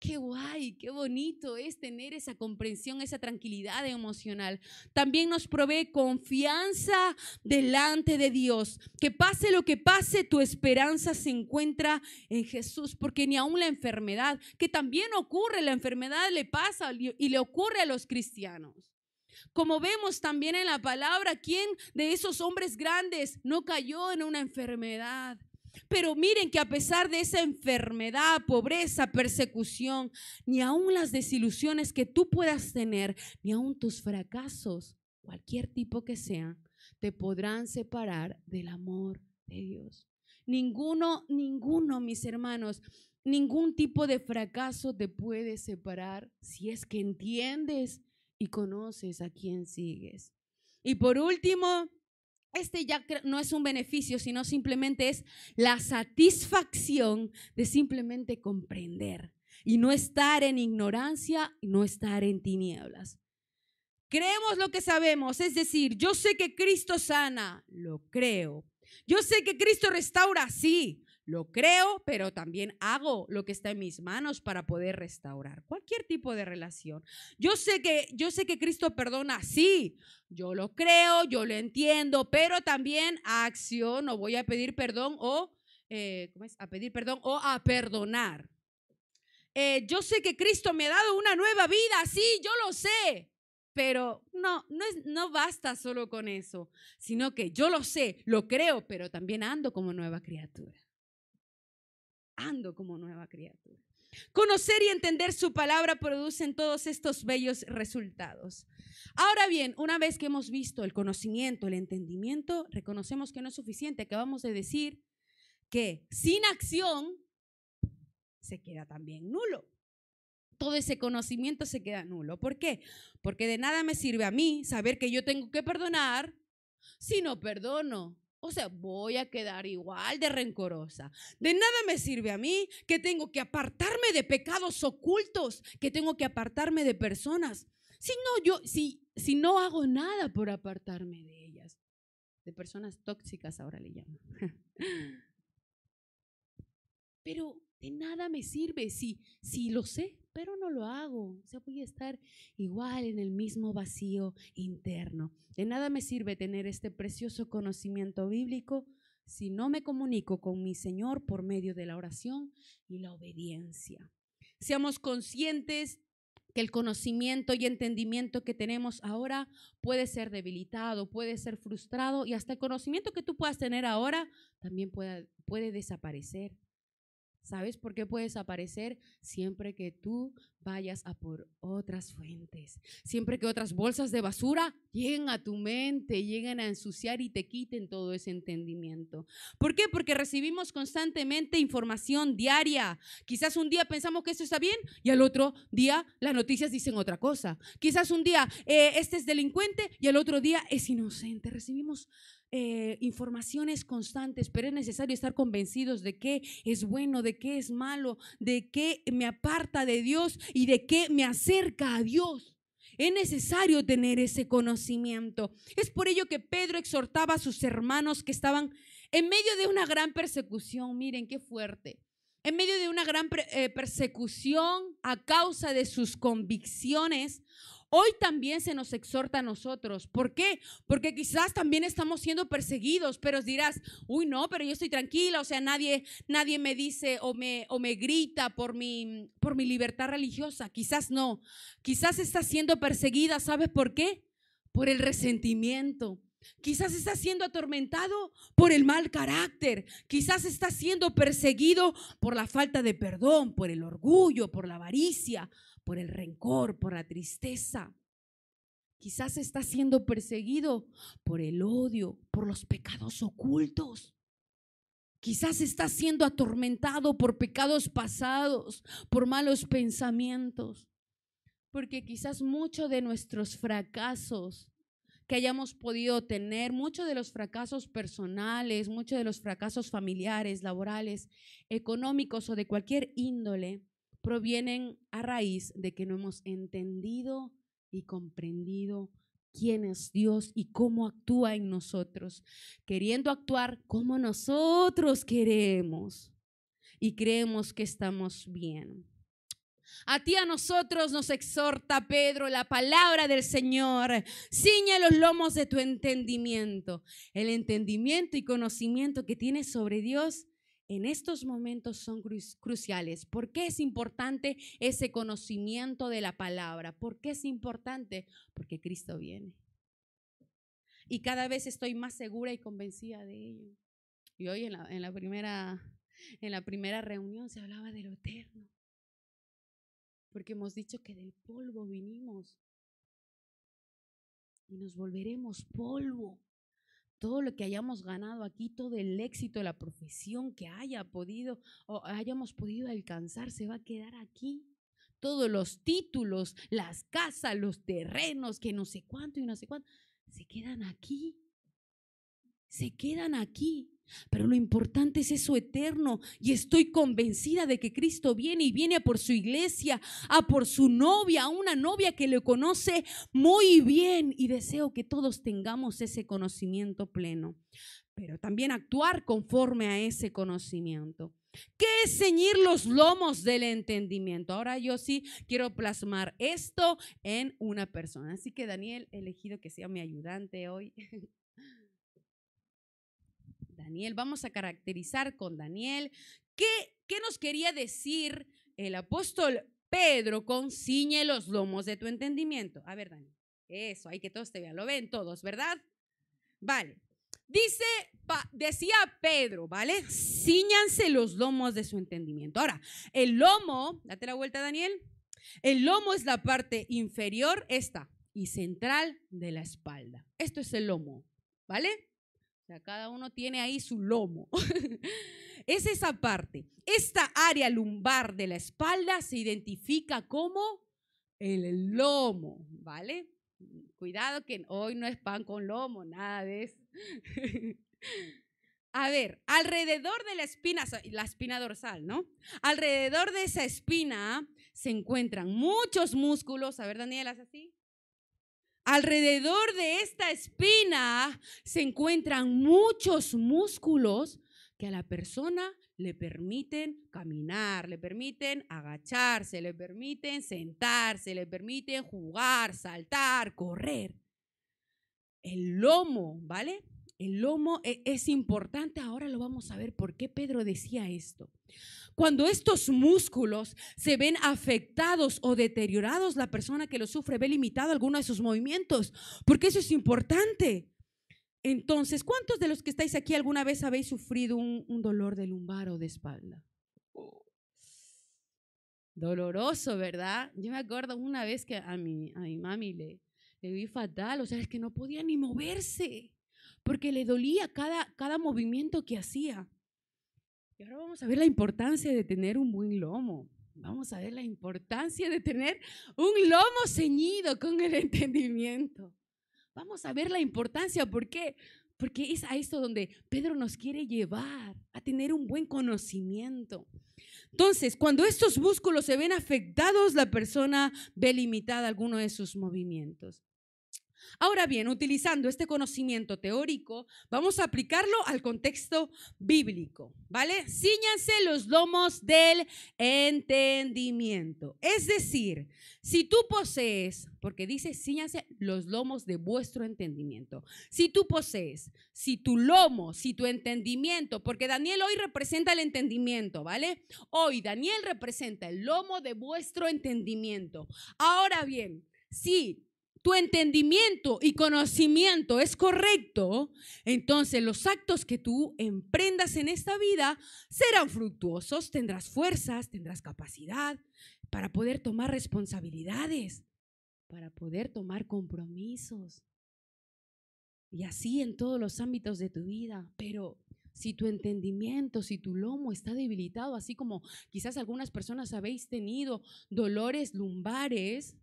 Qué guay, qué bonito es tener esa comprensión, esa tranquilidad emocional. También nos provee confianza delante de Dios. Que pase lo que pase, tu esperanza se encuentra en Jesús, porque ni aun la enfermedad, que también ocurre, la enfermedad le pasa y le ocurre a los cristianos. Como vemos también en la palabra, ¿quién de esos hombres grandes no cayó en una enfermedad? Pero miren que a pesar de esa enfermedad, pobreza, persecución, ni aun las desilusiones que tú puedas tener, ni aun tus fracasos, cualquier tipo que sean, te podrán separar del amor de Dios. Ninguno, ninguno, mis hermanos, ningún tipo de fracaso te puede separar si es que entiendes y conoces a quién sigues. Y por último, este ya no es un beneficio, sino simplemente es la satisfacción de simplemente comprender y no estar en ignorancia y no estar en tinieblas. Creemos lo que sabemos, es decir, yo sé que Cristo sana, lo creo. Yo sé que Cristo restaura, sí, lo creo, pero también hago lo que está en mis manos para poder restaurar cualquier tipo de relación. Yo sé que yo sé que Cristo perdona, sí. Yo lo creo, yo lo entiendo, pero también acciono, voy a pedir perdón o eh. A pedir perdón o a perdonar. Eh, yo sé que Cristo me ha dado una nueva vida, sí, yo lo sé. Pero no, no, es, no basta solo con eso, sino que yo lo sé, lo creo, pero también ando como nueva criatura como nueva criatura. Conocer y entender su palabra producen todos estos bellos resultados. Ahora bien, una vez que hemos visto el conocimiento, el entendimiento, reconocemos que no es suficiente, que vamos a decir que sin acción se queda también nulo. Todo ese conocimiento se queda nulo. ¿Por qué? Porque de nada me sirve a mí saber que yo tengo que perdonar si no perdono. O sea, voy a quedar igual de rencorosa. De nada me sirve a mí que tengo que apartarme de pecados ocultos, que tengo que apartarme de personas. Si no, yo, si, si no hago nada por apartarme de ellas, de personas tóxicas ahora le llaman. Pero de nada me sirve si, si lo sé, pero no lo hago. O voy a estar igual en el mismo vacío interno. De nada me sirve tener este precioso conocimiento bíblico si no me comunico con mi Señor por medio de la oración y la obediencia. Seamos conscientes que el conocimiento y entendimiento que tenemos ahora puede ser debilitado, puede ser frustrado y hasta el conocimiento que tú puedas tener ahora también puede desaparecer. ¿Sabes por qué puedes aparecer? Siempre que tú vayas a por otras fuentes. Siempre que otras bolsas de basura lleguen a tu mente, lleguen a ensuciar y te quiten todo ese entendimiento. ¿Por qué? Porque recibimos constantemente información diaria. Quizás un día pensamos que esto está bien y al otro día las noticias dicen otra cosa. Quizás un día eh, este es delincuente y al otro día es inocente. Recibimos eh, informaciones constantes, pero es necesario estar convencidos de qué es bueno, de qué es malo, de qué me aparta de Dios y de qué me acerca a Dios. Es necesario tener ese conocimiento. Es por ello que Pedro exhortaba a sus hermanos que estaban en medio de una gran persecución. Miren qué fuerte. En medio de una gran eh, persecución a causa de sus convicciones, Hoy también se nos exhorta a nosotros. ¿Por qué? Porque quizás también estamos siendo perseguidos, pero dirás, uy, no, pero yo estoy tranquila, o sea, nadie, nadie me dice o me, o me grita por mi, por mi libertad religiosa. Quizás no. Quizás está siendo perseguida, ¿sabes por qué? Por el resentimiento. Quizás está siendo atormentado por el mal carácter. Quizás está siendo perseguido por la falta de perdón, por el orgullo, por la avaricia, por el rencor, por la tristeza. Quizás está siendo perseguido por el odio, por los pecados ocultos. Quizás está siendo atormentado por pecados pasados, por malos pensamientos. Porque quizás muchos de nuestros fracasos que hayamos podido tener, muchos de los fracasos personales, muchos de los fracasos familiares, laborales, económicos o de cualquier índole, provienen a raíz de que no hemos entendido y comprendido quién es Dios y cómo actúa en nosotros, queriendo actuar como nosotros queremos y creemos que estamos bien. A ti a nosotros nos exhorta Pedro la palabra del Señor. Ciña los lomos de tu entendimiento. El entendimiento y conocimiento que tienes sobre Dios en estos momentos son cruciales. ¿Por qué es importante ese conocimiento de la palabra? ¿Por qué es importante? Porque Cristo viene. Y cada vez estoy más segura y convencida de ello. Y hoy en la, primera, en la primera reunión se hablaba de lo eterno. Porque hemos dicho que del polvo vinimos y nos volveremos polvo todo lo que hayamos ganado aquí, todo el éxito, la profesión que haya podido o hayamos podido alcanzar, se va a quedar aquí. Todos los títulos, las casas, los terrenos, que no sé cuánto y no sé cuánto, se quedan aquí. Se quedan aquí. Pero lo importante es eso eterno y estoy convencida de que Cristo viene y viene por su iglesia, a por su novia, a una novia que le conoce muy bien y deseo que todos tengamos ese conocimiento pleno, pero también actuar conforme a ese conocimiento. ¿Qué es ceñir los lomos del entendimiento? Ahora yo sí quiero plasmar esto en una persona. Así que Daniel, elegido que sea mi ayudante hoy. Daniel. Vamos a caracterizar con Daniel. ¿Qué, qué nos quería decir el apóstol Pedro con ciñe los lomos de tu entendimiento? A ver, Daniel. Eso, hay que todos te vean. Lo ven todos, ¿verdad? Vale. Dice, decía Pedro, ¿vale? Ciñanse los lomos de su entendimiento. Ahora, el lomo, date la vuelta, Daniel. El lomo es la parte inferior, esta, y central de la espalda. Esto es el lomo, ¿vale? Cada uno tiene ahí su lomo. es esa parte. Esta área lumbar de la espalda se identifica como el lomo, ¿vale? Cuidado que hoy no es pan con lomo, nada de eso. A ver, alrededor de la espina, la espina dorsal, ¿no? Alrededor de esa espina se encuentran muchos músculos. A ver, Daniel, haz así. Alrededor de esta espina se encuentran muchos músculos que a la persona le permiten caminar, le permiten agacharse, le permiten sentarse, le permiten jugar, saltar, correr. El lomo, ¿vale? El lomo e, es importante, ahora lo vamos a ver por qué Pedro decía esto. Cuando estos músculos se ven afectados o deteriorados, la persona que lo sufre ve limitado alguno de sus movimientos, porque eso es importante. Entonces, ¿cuántos de los que estáis aquí alguna vez habéis sufrido un, dolor de lumbar o de espalda? Doloroso, ¿verdad? Yo me acuerdo una vez que a mi, a mi mami le, le vi fatal, o sea, es que no podía ni moverse, porque le dolía cada, cada movimiento que hacía. Y ahora vamos a ver la importancia de tener un buen lomo. Vamos a ver la importancia de tener un lomo ceñido con el entendimiento. Vamos a ver la importancia, ¿por qué? Porque es a esto donde Pedro nos quiere llevar, a tener un buen conocimiento. Entonces, cuando estos músculos se ven afectados, la persona ve limitada alguno de sus movimientos. Ahora bien, utilizando este conocimiento teórico, vamos a aplicarlo al contexto bíblico, ¿vale? Cíñanse los lomos del entendimiento. Es decir, si tú posees, porque dice cíñanse los lomos de vuestro entendimiento. Si tú posees, si tu lomo, si tu entendimiento, porque Daniel hoy representa el entendimiento, ¿vale? Hoy Daniel representa el lomo de vuestro entendimiento. Ahora bien, si tu entendimiento y conocimiento es correcto, entonces los actos que tú emprendas en esta vida serán fructuosos, tendrás fuerzas, tendrás capacidad para poder tomar responsabilidades, para poder tomar compromisos. Y así en todos los ámbitos de tu vida. Pero si tu entendimiento, si tu lomo está debilitado, así como quizás algunas personas habéis tenido dolores lumbares,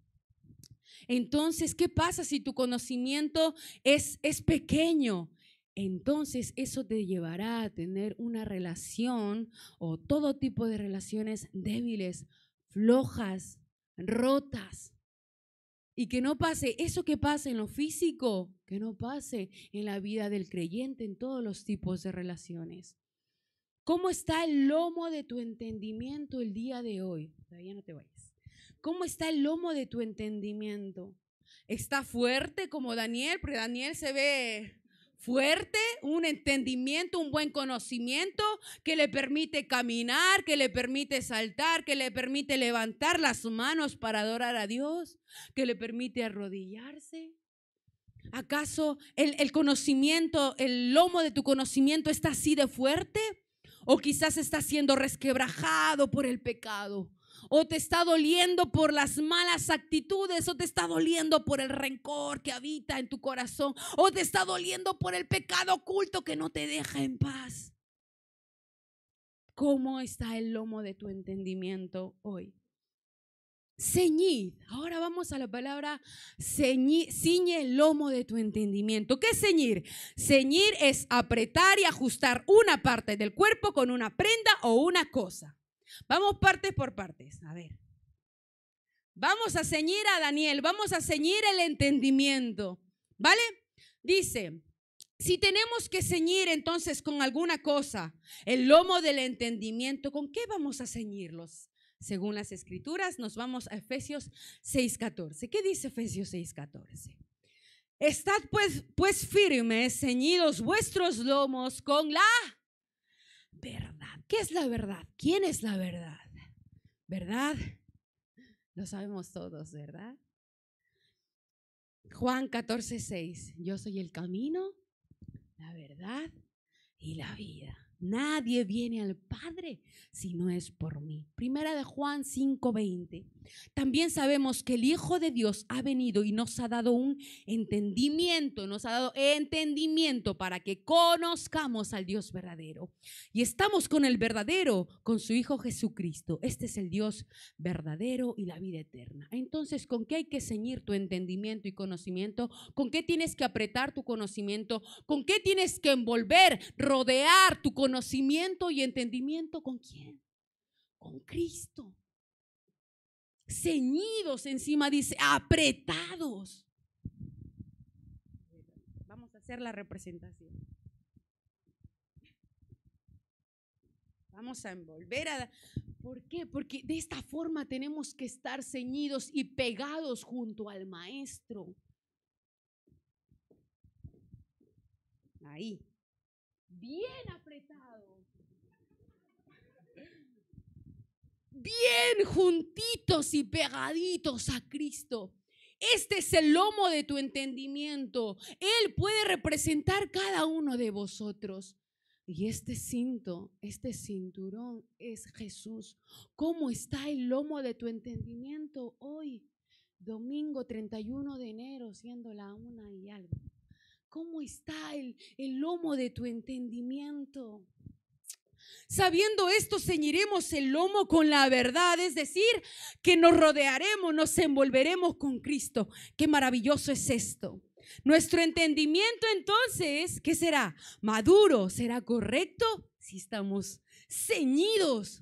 entonces, ¿qué pasa si tu conocimiento es, es pequeño? Entonces eso te llevará a tener una relación o todo tipo de relaciones débiles, flojas, rotas. Y que no pase eso que pasa en lo físico, que no pase en la vida del creyente, en todos los tipos de relaciones. ¿Cómo está el lomo de tu entendimiento el día de hoy? Todavía no te vayas. ¿Cómo está el lomo de tu entendimiento? ¿Está fuerte como Daniel? Porque Daniel se ve fuerte, un entendimiento, un buen conocimiento que le permite caminar, que le permite saltar, que le permite levantar las manos para adorar a Dios, que le permite arrodillarse. ¿Acaso el, el conocimiento, el lomo de tu conocimiento está así de fuerte? ¿O quizás está siendo resquebrajado por el pecado? O te está doliendo por las malas actitudes, o te está doliendo por el rencor que habita en tu corazón, o te está doliendo por el pecado oculto que no te deja en paz. ¿Cómo está el lomo de tu entendimiento hoy? Ceñid. Ahora vamos a la palabra ceñir, ciñe el lomo de tu entendimiento. ¿Qué es ceñir? Ceñir es apretar y ajustar una parte del cuerpo con una prenda o una cosa. Vamos partes por partes. A ver. Vamos a ceñir a Daniel, vamos a ceñir el entendimiento. ¿Vale? Dice, si tenemos que ceñir entonces con alguna cosa el lomo del entendimiento, ¿con qué vamos a ceñirlos? Según las escrituras, nos vamos a Efesios 6:14. ¿Qué dice Efesios 6:14? Estad pues, pues firmes, ceñidos vuestros lomos con la verdad. ¿Qué es la verdad? ¿Quién es la verdad? ¿Verdad? Lo sabemos todos, ¿verdad? Juan 14, 6. Yo soy el camino, la verdad y la vida. Nadie viene al Padre si no es por mí. Primera de Juan 5:20. También sabemos que el Hijo de Dios ha venido y nos ha dado un entendimiento, nos ha dado entendimiento para que conozcamos al Dios verdadero. Y estamos con el verdadero, con su Hijo Jesucristo. Este es el Dios verdadero y la vida eterna. Entonces, ¿con qué hay que ceñir tu entendimiento y conocimiento? ¿Con qué tienes que apretar tu conocimiento? ¿Con qué tienes que envolver, rodear tu conocimiento y entendimiento? ¿Con quién? Con Cristo ceñidos encima, dice, apretados. Vamos a hacer la representación. Vamos a envolver a... ¿Por qué? Porque de esta forma tenemos que estar ceñidos y pegados junto al maestro. Ahí. Bien bien juntitos y pegaditos a Cristo. Este es el lomo de tu entendimiento. Él puede representar cada uno de vosotros. Y este cinto, este cinturón es Jesús. ¿Cómo está el lomo de tu entendimiento hoy, domingo 31 de enero, siendo la una y algo? ¿Cómo está el, el lomo de tu entendimiento? Sabiendo esto, ceñiremos el lomo con la verdad, es decir, que nos rodearemos, nos envolveremos con Cristo. Qué maravilloso es esto. Nuestro entendimiento entonces, ¿qué será? Maduro, ¿será correcto? Si estamos ceñidos,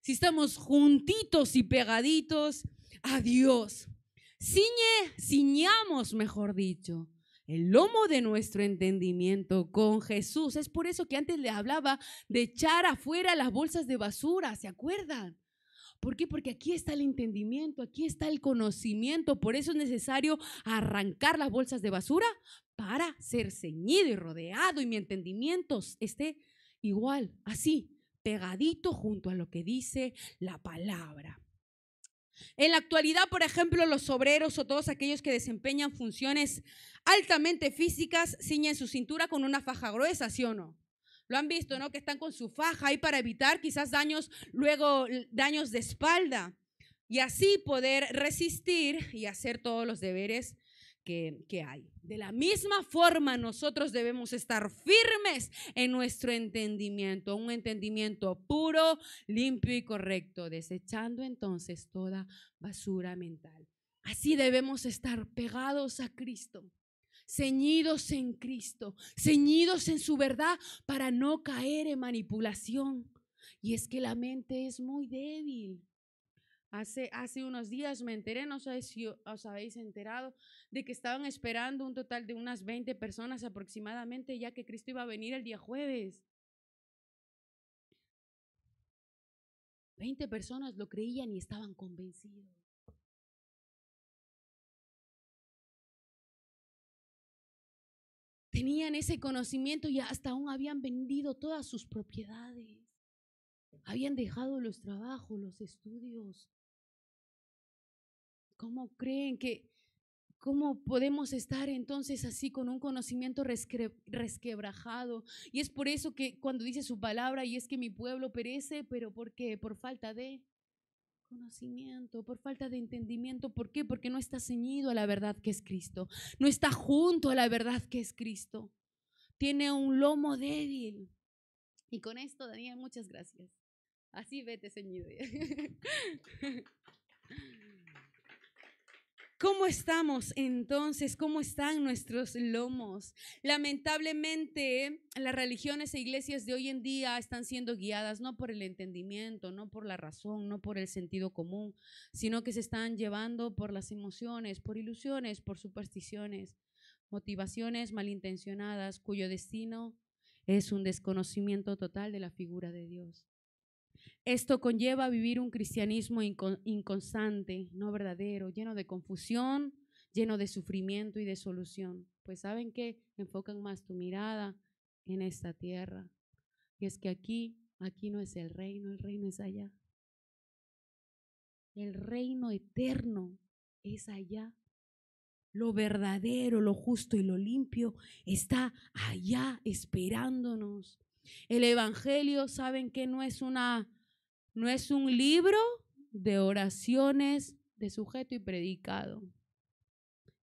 si estamos juntitos y pegaditos a Dios. Ciñe, ciñamos, mejor dicho, el lomo de nuestro entendimiento con Jesús. Es por eso que antes le hablaba de echar afuera las bolsas de basura, ¿se acuerdan? ¿Por qué? Porque aquí está el entendimiento, aquí está el conocimiento. Por eso es necesario arrancar las bolsas de basura para ser ceñido y rodeado y mi entendimiento esté igual, así, pegadito junto a lo que dice la palabra. En la actualidad, por ejemplo, los obreros o todos aquellos que desempeñan funciones altamente físicas ciñen su cintura con una faja gruesa, ¿sí o no? Lo han visto, ¿no? Que están con su faja ahí para evitar quizás daños, luego daños de espalda. Y así poder resistir y hacer todos los deberes que, hay. De la misma forma, nosotros debemos estar firmes en nuestro entendimiento, un entendimiento puro, limpio y correcto, desechando entonces toda basura mental. Así debemos estar pegados a Cristo ceñidos en Cristo, ceñidos en su verdad para no caer en manipulación. Y es que la mente es muy débil. Hace, hace unos días me enteré, no sé si os habéis enterado, de que estaban esperando un total de unas 20 personas aproximadamente, ya que Cristo iba a venir el día jueves. 20 personas lo creían y estaban convencidos. tenían ese conocimiento y hasta aún habían vendido todas sus propiedades. Habían dejado los trabajos, los estudios. ¿Cómo creen que, cómo podemos estar entonces así con un conocimiento resquebrajado? Y es por eso que cuando dice su palabra, y es que mi pueblo perece, pero ¿por qué? Por falta de conocimiento, por falta de entendimiento. ¿Por qué? Porque no está ceñido a la verdad que es Cristo. No está junto a la verdad que es Cristo. Tiene un lomo débil. Y con esto, Daniel, muchas gracias. Así vete ceñido. ¿Cómo estamos entonces? ¿Cómo están nuestros lomos? Lamentablemente, las religiones e iglesias de hoy en día están siendo guiadas no por el entendimiento, no por la razón, no por el sentido común, sino que se están llevando por las emociones, por ilusiones, por supersticiones, motivaciones malintencionadas cuyo destino es un desconocimiento total de la figura de Dios. Esto conlleva vivir un cristianismo inconstante, no verdadero, lleno de confusión, lleno de sufrimiento y de solución. Pues saben que enfocan más tu mirada en esta tierra. Y es que aquí, aquí no es el reino, el reino es allá. El reino eterno es allá. Lo verdadero, lo justo y lo limpio está allá esperándonos. El Evangelio, saben que no es una no es un libro de oraciones de sujeto y predicado.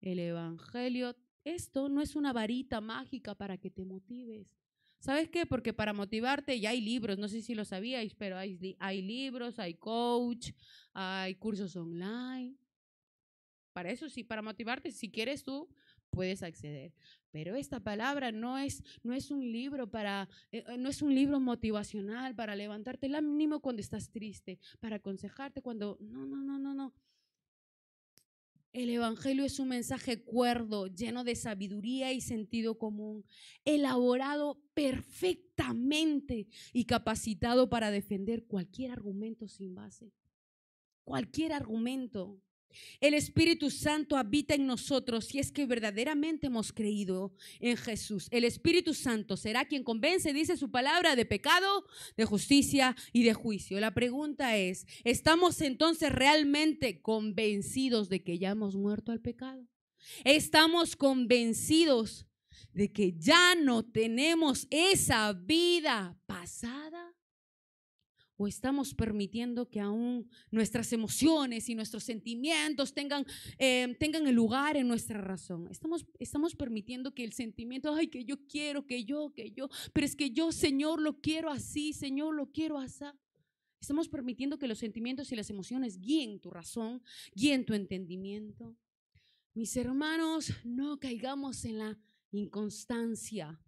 El Evangelio, esto no es una varita mágica para que te motives. ¿Sabes qué? Porque para motivarte ya hay libros, no sé si lo sabíais, pero hay, hay libros, hay coach, hay cursos online. Para eso sí, para motivarte, si quieres tú, puedes acceder. Pero esta palabra no es, no es un libro para, eh, eh, no es un libro motivacional para levantarte el ánimo cuando estás triste, para aconsejarte cuando, no, no, no, no, no. El Evangelio es un mensaje cuerdo, lleno de sabiduría y sentido común, elaborado perfectamente y capacitado para defender cualquier argumento sin base. Cualquier argumento. El Espíritu Santo habita en nosotros si es que verdaderamente hemos creído en Jesús. El Espíritu Santo será quien convence, dice su palabra, de pecado, de justicia y de juicio. La pregunta es, ¿estamos entonces realmente convencidos de que ya hemos muerto al pecado? ¿Estamos convencidos de que ya no tenemos esa vida pasada? ¿O estamos permitiendo que aún nuestras emociones y nuestros sentimientos tengan, eh, tengan el lugar en nuestra razón? Estamos, estamos permitiendo que el sentimiento, ay, que yo quiero, que yo, que yo, pero es que yo, Señor, lo quiero así, Señor, lo quiero así. Estamos permitiendo que los sentimientos y las emociones guíen tu razón, guíen tu entendimiento. Mis hermanos, no caigamos en la inconstancia.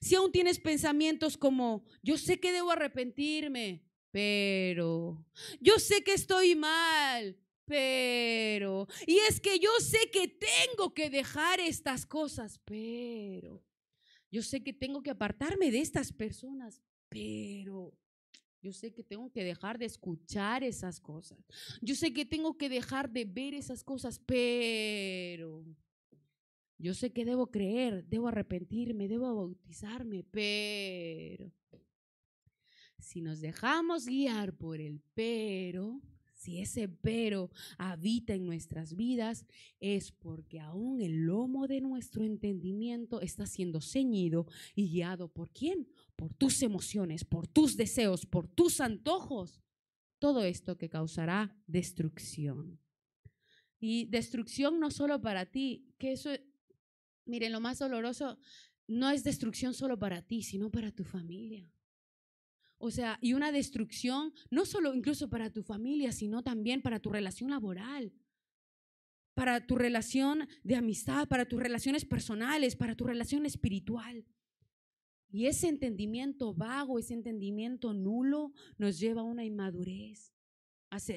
Si aún tienes pensamientos como, yo sé que debo arrepentirme, pero yo sé que estoy mal, pero, y es que yo sé que tengo que dejar estas cosas, pero, yo sé que tengo que apartarme de estas personas, pero, yo sé que tengo que dejar de escuchar esas cosas, yo sé que tengo que dejar de ver esas cosas, pero, yo sé que debo creer, debo arrepentirme, debo bautizarme, pero si nos dejamos guiar por el pero, si ese pero habita en nuestras vidas, es porque aún el lomo de nuestro entendimiento está siendo ceñido y guiado por quién? Por tus emociones, por tus deseos, por tus antojos. Todo esto que causará destrucción. Y destrucción no solo para ti, que eso, miren, lo más doloroso no es destrucción solo para ti, sino para tu familia. O sea, y una destrucción no solo incluso para tu familia, sino también para tu relación laboral, para tu relación de amistad, para tus relaciones personales, para tu relación espiritual. Y ese entendimiento vago, ese entendimiento nulo nos lleva a una inmadurez,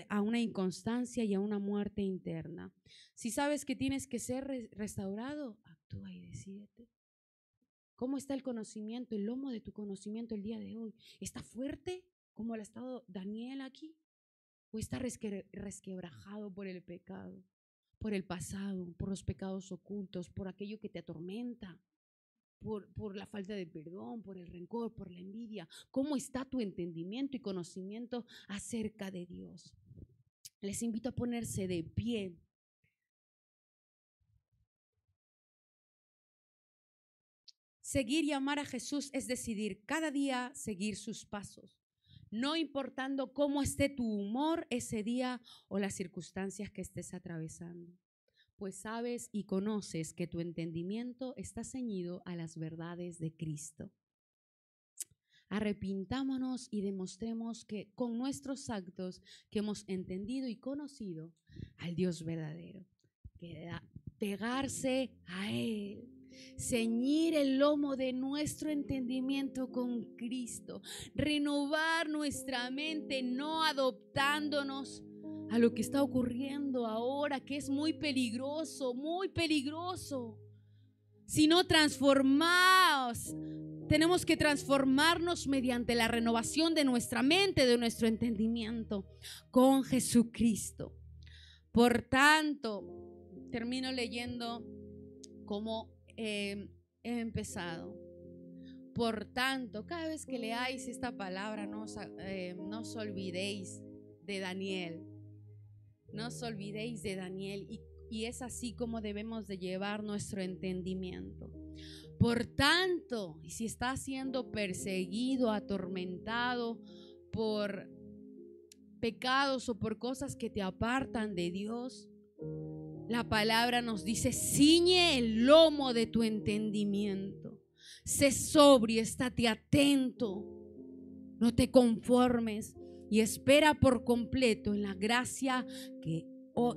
a una inconstancia y a una muerte interna. Si sabes que tienes que ser restaurado, actúa y decídete. ¿Cómo está el conocimiento, el lomo de tu conocimiento el día de hoy? ¿Está fuerte como lo ha estado Daniel aquí? ¿O está resquebrajado por el pecado, por el pasado, por los pecados ocultos, por aquello que te atormenta? Por, por, la falta de perdón, por el rencor, por la envidia. ¿Cómo está tu entendimiento y conocimiento acerca de Dios? Les invito a ponerse de pie. Seguir y amar a Jesús es decidir cada día seguir sus pasos, no importando cómo esté tu humor ese día o las circunstancias que estés atravesando, pues sabes y conoces que tu entendimiento está ceñido a las verdades de Cristo. Arrepintámonos y demostremos que con nuestros actos que hemos entendido y conocido al Dios verdadero, que pegarse a Él ceñir el lomo de nuestro entendimiento con Cristo, renovar nuestra mente, no adoptándonos a lo que está ocurriendo ahora, que es muy peligroso, muy peligroso, sino transformados. Tenemos que transformarnos mediante la renovación de nuestra mente, de nuestro entendimiento con Jesucristo. Por tanto, termino leyendo como He empezado. Por tanto, cada vez que leáis esta palabra, no os, eh, olvidéis de Daniel. No os olvidéis de Daniel. Y, es así como debemos de llevar nuestro entendimiento. Por tanto, si estás siendo perseguido, atormentado por pecados o por cosas que te apartan de Dios, la palabra nos dice, ciñe el lomo de tu entendimiento. Sé sobrio, estate atento. No te conformes y espera por completo en la gracia que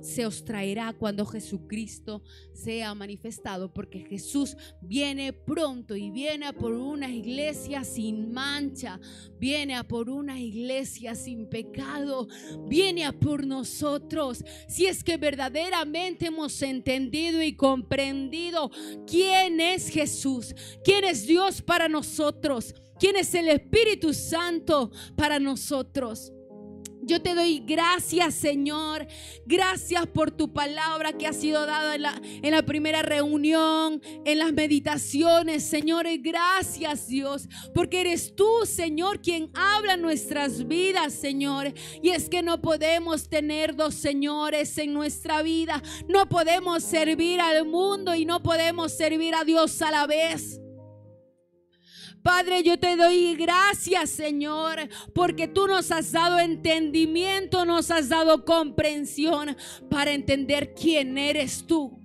se os traerá cuando Jesucristo sea manifestado, porque Jesús viene pronto y viene por una iglesia sin mancha, viene a por una iglesia sin pecado, viene a por nosotros. Si es que verdaderamente hemos entendido y comprendido quién es Jesús, quién es Dios para nosotros, quién es el Espíritu Santo para nosotros. Yo te doy gracias, Señor. Gracias por tu palabra que ha sido dada en la, en la primera reunión, en las meditaciones, Señor. Gracias, Dios, porque eres tú, Señor, quien habla nuestras vidas, Señor. Y es que no podemos tener dos señores en nuestra vida. No podemos servir al mundo y no podemos servir a Dios a la vez. Padre, yo te doy gracias, Señor, porque tú nos has dado entendimiento, nos has dado comprensión para entender quién eres tú.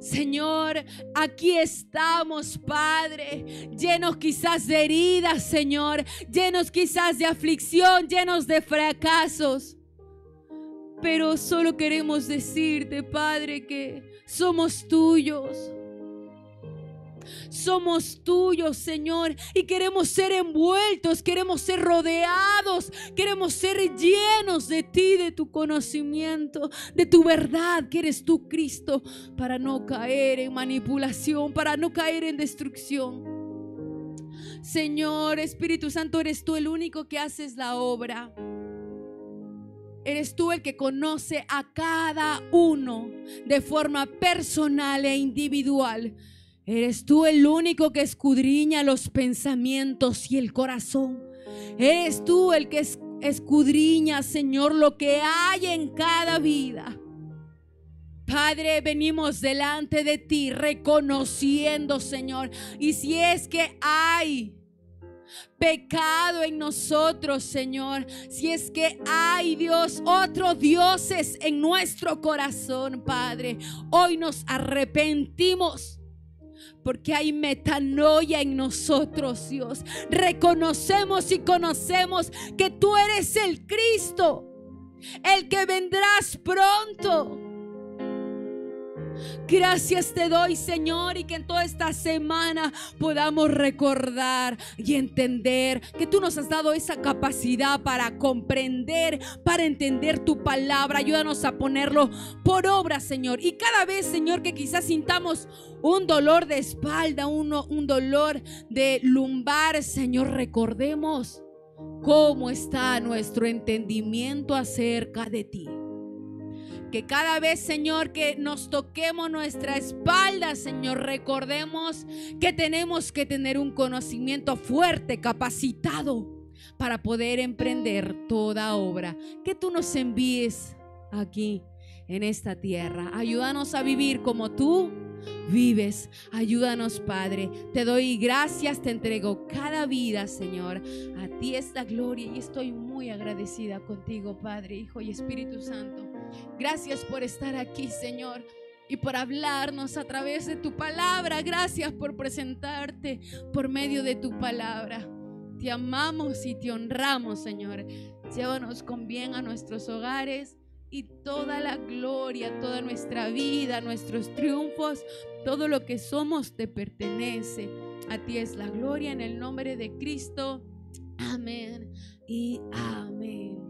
Señor, aquí estamos, Padre, llenos quizás de heridas, Señor, llenos quizás de aflicción, llenos de fracasos. Pero solo queremos decirte, Padre, que somos tuyos somos tuyos, Señor, y queremos ser envueltos, queremos ser rodeados, queremos ser llenos de ti, de tu conocimiento, de tu verdad, que eres tú, Cristo, para no caer en manipulación, para no caer en destrucción. Señor, Espíritu Santo, eres tú el único que haces la obra. Eres tú el que conoce a cada uno de forma personal e individual. Eres tú el único que escudriña los pensamientos y el corazón. Eres tú el que escudriña, Señor, lo que hay en cada vida. Padre, venimos delante de ti reconociendo, Señor. Y si es que hay pecado en nosotros, Señor. Si es que hay, Dios, otros dioses en nuestro corazón, Padre. Hoy nos arrepentimos porque hay metanoia en nosotros, Dios. Reconocemos y conocemos que tú eres el Cristo, el que vendrás pronto. Gracias te doy, Señor, y que en toda esta semana podamos recordar y entender que tú nos has dado esa capacidad para comprender, para entender tu palabra. Ayúdanos a ponerlo por obra, Señor. Y cada vez, Señor, que quizás sintamos un dolor de espalda, uno, un dolor de lumbar, Señor, recordemos cómo está nuestro entendimiento acerca de ti. Que cada vez, Señor, que nos toquemos nuestra espalda, Señor, recordemos que tenemos que tener un conocimiento fuerte, capacitado, para poder emprender toda obra que tú nos envíes aquí en esta tierra. Ayúdanos a vivir como tú vives. Ayúdanos, Padre. Te doy gracias, te entrego cada vida, Señor. A ti es la gloria y estoy muy agradecida contigo, Padre, Hijo y Espíritu Santo. Gracias por estar aquí, Señor. Y por hablarnos a través de tu palabra. Gracias por presentarte por medio de tu palabra. Te amamos y te honramos, Señor. Llévanos con bien a nuestros hogares y toda la gloria, toda nuestra vida, nuestros triunfos, todo lo que somos te pertenece. A ti es la gloria en el nombre de Cristo. Amén y amén.